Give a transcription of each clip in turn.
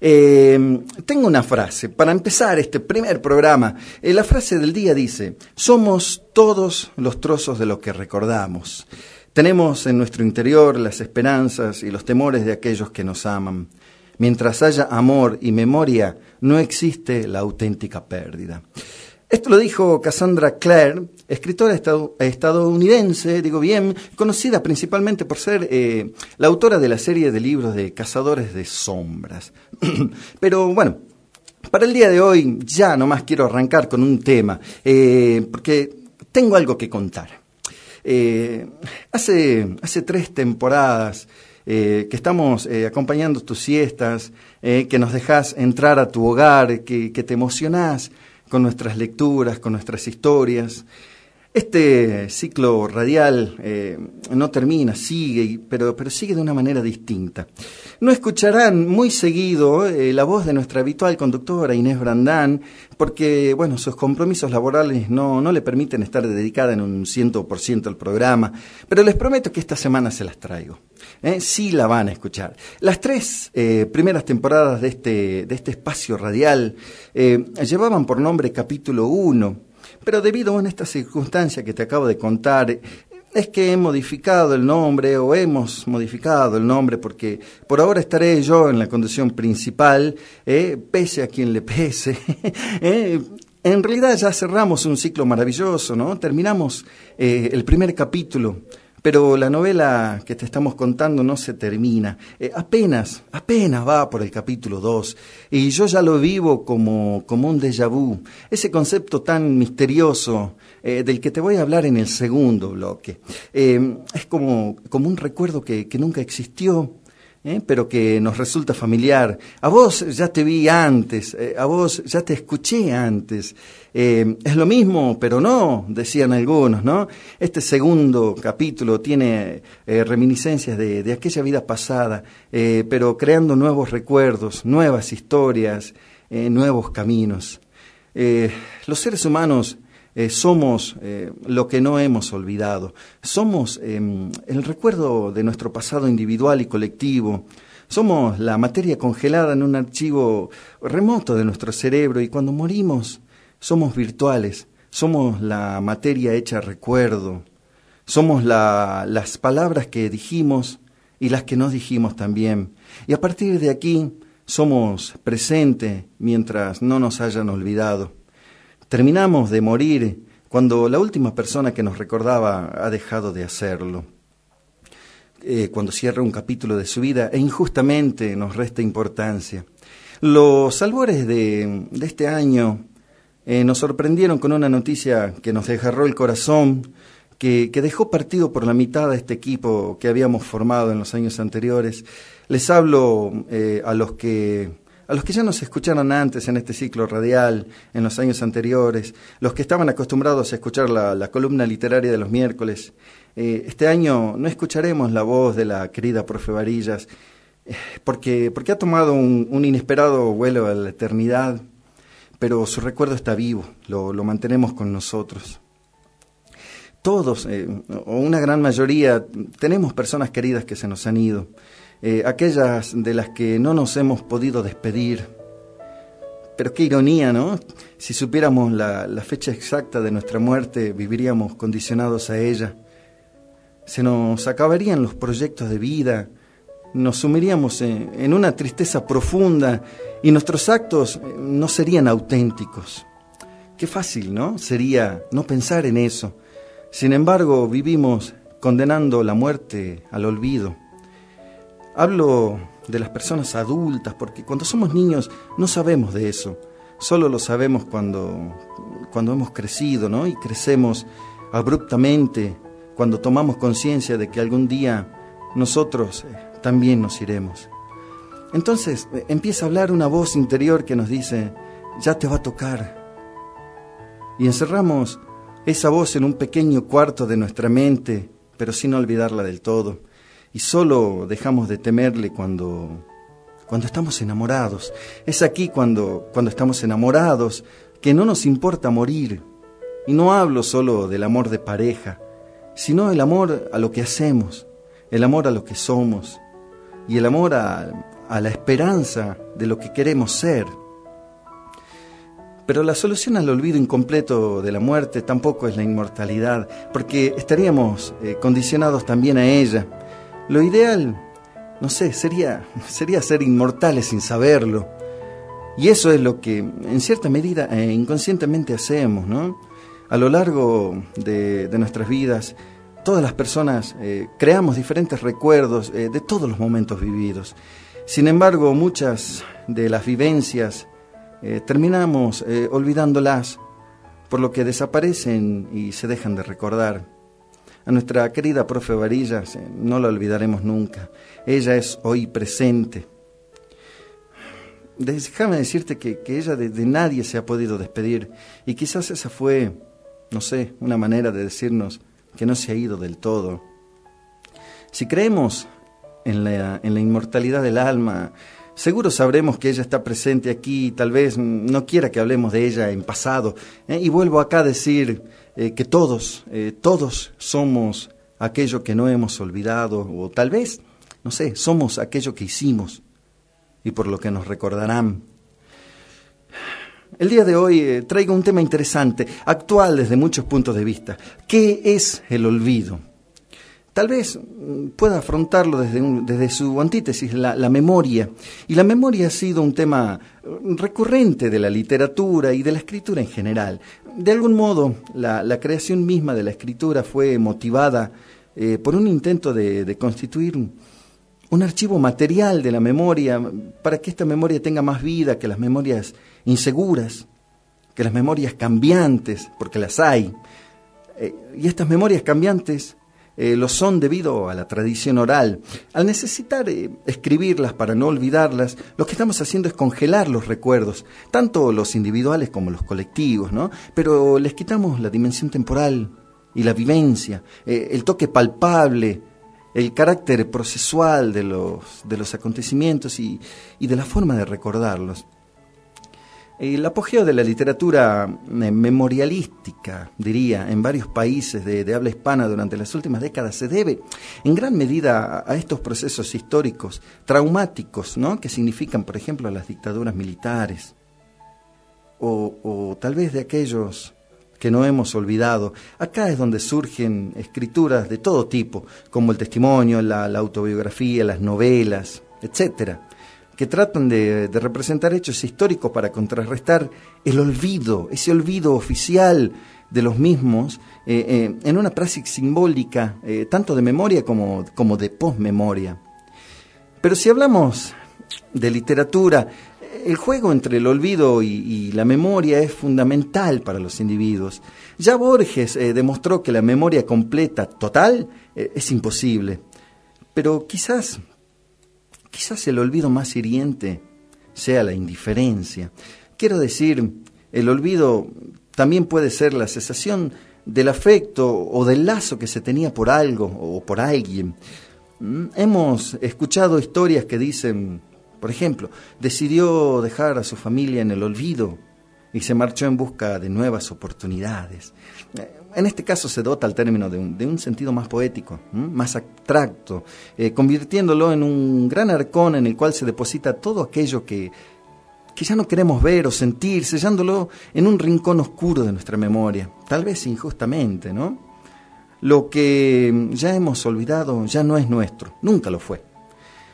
Eh, tengo una frase para empezar este primer programa. Eh, la frase del día dice, somos todos los trozos de lo que recordamos. Tenemos en nuestro interior las esperanzas y los temores de aquellos que nos aman. Mientras haya amor y memoria, no existe la auténtica pérdida. Esto lo dijo Cassandra Clare, escritora estadounidense, digo bien, conocida principalmente por ser eh, la autora de la serie de libros de Cazadores de Sombras. Pero bueno, para el día de hoy ya nomás quiero arrancar con un tema, eh, porque tengo algo que contar. Eh, hace, hace tres temporadas que estamos acompañando tus siestas, que nos dejas entrar a tu hogar, que, que te emocionás con nuestras lecturas, con nuestras historias. Este ciclo radial eh, no termina, sigue, pero, pero sigue de una manera distinta. No escucharán muy seguido eh, la voz de nuestra habitual conductora Inés Brandán, porque, bueno, sus compromisos laborales no, no le permiten estar dedicada en un ciento por ciento al programa, pero les prometo que esta semana se las traigo. ¿eh? Sí la van a escuchar. Las tres primeras temporadas de este, de este espacio radial llevaban por nombre capítulo 1 pero debido a esta circunstancia que te acabo de contar, es que he modificado el nombre o hemos modificado el nombre porque por ahora estaré yo en la conducción principal, eh, pese a quien le pese. Eh, en realidad ya cerramos un ciclo maravilloso, ¿no? Terminamos eh, el primer capítulo pero la novela que te estamos contando no se termina. Eh, apenas, apenas va por el capítulo 2. Y yo ya lo vivo como, como un déjà vu. Ese concepto tan misterioso eh, del que te voy a hablar en el segundo bloque. Eh, es como, como un recuerdo que, que nunca existió, ¿eh? pero que nos resulta familiar. A vos ya te vi antes, eh, a vos ya te escuché antes. Eh, es lo mismo, pero no, decían algunos, ¿no? Este segundo capítulo tiene reminiscencias de, de, aquella vida pasada, pero creando nuevos recuerdos, nuevas historias, nuevos caminos. los seres humanos eh, somos eh, lo que no hemos olvidado, somos em, el recuerdo de nuestro pasado individual y colectivo, somos la materia congelada en un archivo remoto de nuestro cerebro y cuando morimos somos virtuales, somos la materia hecha recuerdo, somos las palabras que dijimos y las que no dijimos también. Y a partir de aquí somos presente mientras no nos hayan olvidado. Terminamos de morir cuando la última persona que nos recordaba ha dejado de hacerlo. Eh, cuando cierra un capítulo de su vida e injustamente nos resta importancia. Los albores de, este año eh, nos sorprendieron con una noticia que nos desgarró el corazón, que, dejó partido por la mitad a este equipo que habíamos formado en los años anteriores. Les hablo eh, a los que a los que ya nos escucharon antes en este ciclo radial, en los años anteriores, los que estaban acostumbrados a escuchar la, columna literaria de los miércoles, eh, este año no escucharemos la voz de la querida profe Varillas, eh, porque, porque ha tomado un, inesperado vuelo a la eternidad, pero su recuerdo está vivo, lo, mantenemos con nosotros todos, eh, o una gran mayoría, tenemos personas queridas que se nos han ido. Eh, aquellas de las que no nos hemos podido despedir. Pero qué ironía, ¿no? Si supiéramos la, fecha exacta de nuestra muerte, viviríamos condicionados a ella. Se nos acabarían los proyectos de vida, nos sumiríamos en, una tristeza profunda y nuestros actos eh, no serían auténticos. Qué fácil, ¿no? Sería no pensar en eso. Sin embargo, vivimos condenando la muerte al olvido. Hablo de las personas adultas, porque cuando somos niños no sabemos de eso. Solo lo sabemos cuando, cuando hemos crecido, ¿no? Y crecemos abruptamente, cuando tomamos conciencia de que algún día nosotros eh, también nos iremos. Entonces eh, empieza a hablar una voz interior que nos dice, ya te va a tocar. Y encerramos esa voz en un pequeño cuarto de nuestra mente, pero sin olvidarla del todo y solo dejamos de temerle cuando, cuando estamos enamorados. Es aquí cuando, cuando estamos enamorados que no nos importa morir. Y no hablo solo del amor de pareja, sino el amor a lo que hacemos, el amor a lo que somos. y el amor a, a la esperanza de lo que queremos ser. Pero la solución al olvido incompleto de la muerte tampoco es la inmortalidad, porque estaríamos eh, condicionados también a ella. Lo ideal, no sé, sería, sería ser inmortales sin saberlo. Y eso es lo que en cierta medida e inconscientemente hacemos, ¿no? A lo largo de, nuestras vidas, todas las personas eh, creamos diferentes recuerdos de todos los momentos vividos. Sin embargo, muchas de las vivencias eh, terminamos eh, olvidándolas, por lo que desaparecen y se dejan de recordar. A nuestra querida profe Varillas no la olvidaremos nunca. Ella es hoy presente. Déjame decirte que, ella de, de, nadie se ha podido despedir y quizás esa fue, no sé, una manera de decirnos que no se ha ido del todo. Si creemos en la, en la inmortalidad del alma, Seguro sabremos que ella está presente aquí, tal vez no quiera que hablemos de ella en pasado. ¿eh? Y vuelvo acá a decir eh, que todos, eh, todos somos aquello que no hemos olvidado, o tal vez, no sé, somos aquello que hicimos y por lo que nos recordarán. El día de hoy traigo un tema interesante, actual desde muchos puntos de vista. ¿Qué es el olvido? Tal vez mm, pueda afrontarlo desde, desde su antítesis, la, memoria. Y la memoria ha sido un tema mm, recurrente de la literatura y de la escritura en general. De algún modo, la, creación misma de la escritura fue motivada eh, por un intento de, constituir un, archivo material de la memoria para que esta memoria tenga más vida que las memorias inseguras, que las memorias cambiantes, porque las hay. Eh, y estas memorias cambiantes eh, lo son debido a la tradición oral. Al necesitar eh, escribirlas para no olvidarlas, lo que estamos haciendo es congelar los recuerdos, tanto los individuales como los colectivos, ¿no? Pero les quitamos la dimensión temporal y la vivencia, eh, el toque palpable, el carácter procesual de los, de los acontecimientos y de la forma de recordarlos. El apogeo de la literatura eh, memorialística, diría, en varios países de, habla hispana durante las últimas décadas se debe en gran medida a, estos procesos históricos traumáticos, ¿no? que significan, por ejemplo, las dictaduras militares, o, tal vez de aquellos que no hemos olvidado. Acá es donde surgen escrituras de todo tipo, como el testimonio, la, la autobiografía, las novelas, etcétera que tratan de, representar hechos históricos para contrarrestar el olvido, ese olvido oficial de los mismos, eh, eh, en una praxis simbólica, eh, tanto de memoria como, como de posmemoria. Pero si hablamos de literatura, el juego entre el olvido y, la memoria es fundamental para los individuos. Ya Borges demostró que la memoria completa, total, es imposible. Pero quizás Quizás el olvido más hiriente sea la indiferencia. Quiero decir, el olvido también puede ser la cesación del afecto o del lazo que se tenía por algo o por alguien. Mm, hemos escuchado historias que dicen, por ejemplo, decidió dejar a su familia en el olvido y se marchó en busca de nuevas oportunidades. Eh, en este caso se dota al término de un, sentido más poético, más abstracto, eh, convirtiéndolo en un gran arcón en el cual se deposita todo aquello que, que ya no queremos ver o sentir, sellándolo en un rincón oscuro de nuestra memoria, tal vez injustamente, ¿no? Lo que ya hemos olvidado ya no es nuestro, nunca lo fue.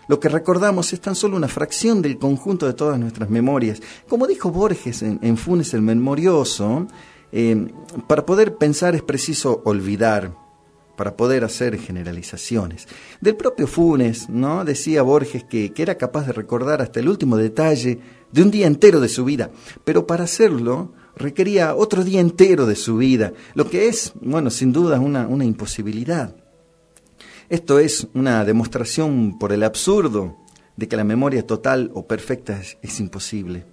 Lo que recordamos es tan solo una fracción del conjunto de todas nuestras memorias. Como dijo Borges en, Funes el Memorioso, eh, para poder pensar es preciso olvidar, para poder hacer generalizaciones. Del propio Funes, ¿no? Decía Borges que, que, era capaz de recordar hasta el último detalle de un día entero de su vida, pero para hacerlo requería otro día entero de su vida, lo que es, bueno, sin duda una, una imposibilidad. Esto es una demostración por el absurdo de que la memoria total o perfecta es, imposible.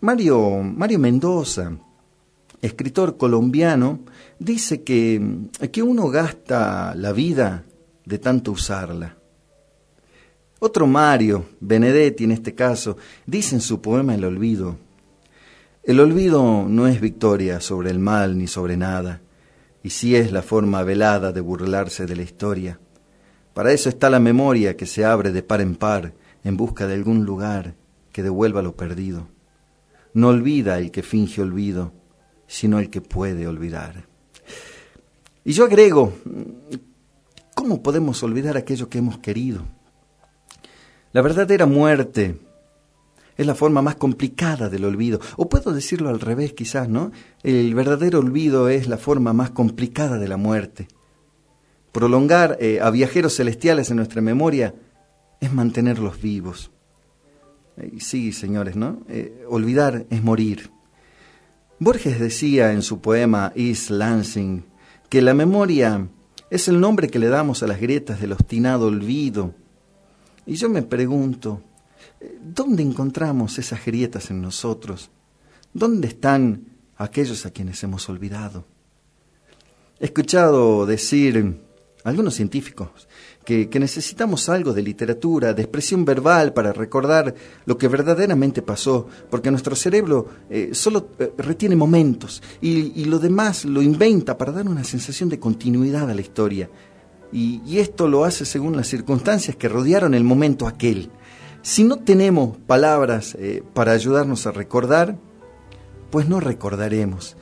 Mario, Mario Mendoza, escritor colombiano, dice que, que uno gasta la vida de tanto usarla. Otro Mario, Benedetti en este caso, dice en su poema El olvido, el olvido no es victoria sobre el mal ni sobre nada, y sí es la forma velada de burlarse de la historia. Para eso está la memoria que se abre de par en par en busca de algún lugar que devuelva lo perdido. No olvida el que finge olvido, sino el que puede olvidar. Y yo agrego, ¿cómo podemos olvidar aquello que hemos querido? La verdadera muerte es la forma más complicada del olvido. O puedo decirlo al revés quizás, ¿no? El verdadero olvido es la forma más complicada de la muerte. Prolongar eh, a viajeros celestiales en nuestra memoria es mantenerlos vivos. sí, señores, ¿no? Eh, olvidar es morir. Borges decía en su poema East Lansing que la memoria es el nombre que le damos a las grietas del obstinado olvido. Y yo me pregunto, ¿Dónde encontramos esas grietas en nosotros? ¿Dónde están aquellos a quienes hemos olvidado? He escuchado decir algunos científicos que, necesitamos algo de literatura, de expresión verbal para recordar lo que verdaderamente pasó, porque nuestro cerebro eh, solo eh, retiene momentos y, lo demás lo inventa para dar una sensación de continuidad a la historia. Y, y esto lo hace según las circunstancias que rodearon el momento aquel. Si no tenemos palabras eh, para ayudarnos a recordar, pues no recordaremos.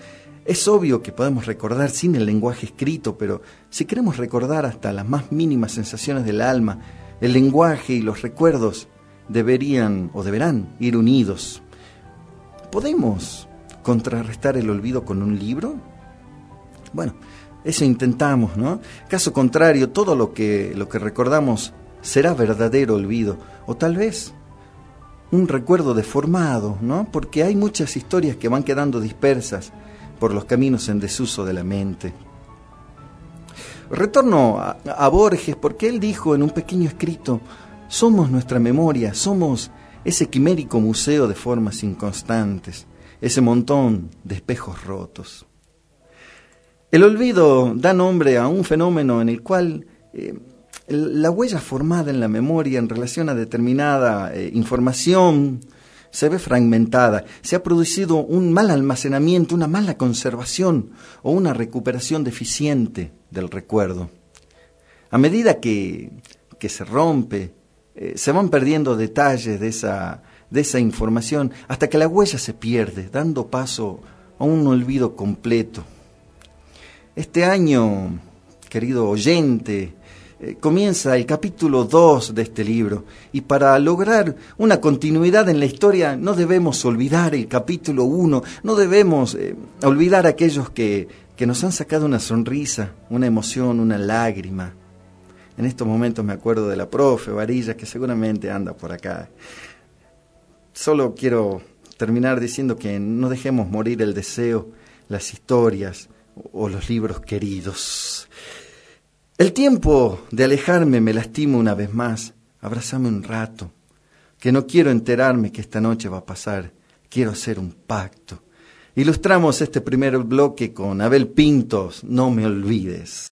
Es obvio que podemos recordar sin el lenguaje escrito, pero si queremos recordar hasta las más mínimas sensaciones del alma, el lenguaje y los recuerdos deberían o deberán ir unidos. ¿Podemos contrarrestar el olvido con un libro? Bueno, eso intentamos, ¿no? Caso contrario, todo lo que, lo que recordamos será verdadero olvido, o tal vez un recuerdo deformado, ¿no? Porque hay muchas historias que van quedando dispersas por los caminos en desuso de la mente. Retorno a, Borges porque él dijo en un pequeño escrito, somos nuestra memoria, somos ese quimérico museo de formas inconstantes, ese montón de espejos rotos. El olvido da nombre a un fenómeno en el cual eh, la huella formada en la memoria en relación a determinada eh, información se ve fragmentada, se ha producido un mal almacenamiento, una mala conservación o una recuperación deficiente del recuerdo. A medida que, que se rompe, eh, se van perdiendo detalles de esa, de esa información hasta que la huella se pierde, dando paso a un olvido completo. Este año, querido oyente, eh, comienza el capítulo 2 de este libro y para lograr una continuidad en la historia no debemos olvidar el capítulo 1, no debemos eh, olvidar aquellos que, que nos han sacado una sonrisa, una emoción, una lágrima. En estos momentos me acuerdo de la profe Varilla que seguramente anda por acá. Solo quiero terminar diciendo que no dejemos morir el deseo, las historias o los libros queridos. El tiempo de alejarme me lastima una vez más. Abrázame un rato, que no quiero enterarme que esta noche va a pasar. Quiero hacer un pacto. Ilustramos este primer bloque con Abel Pintos, No me olvides.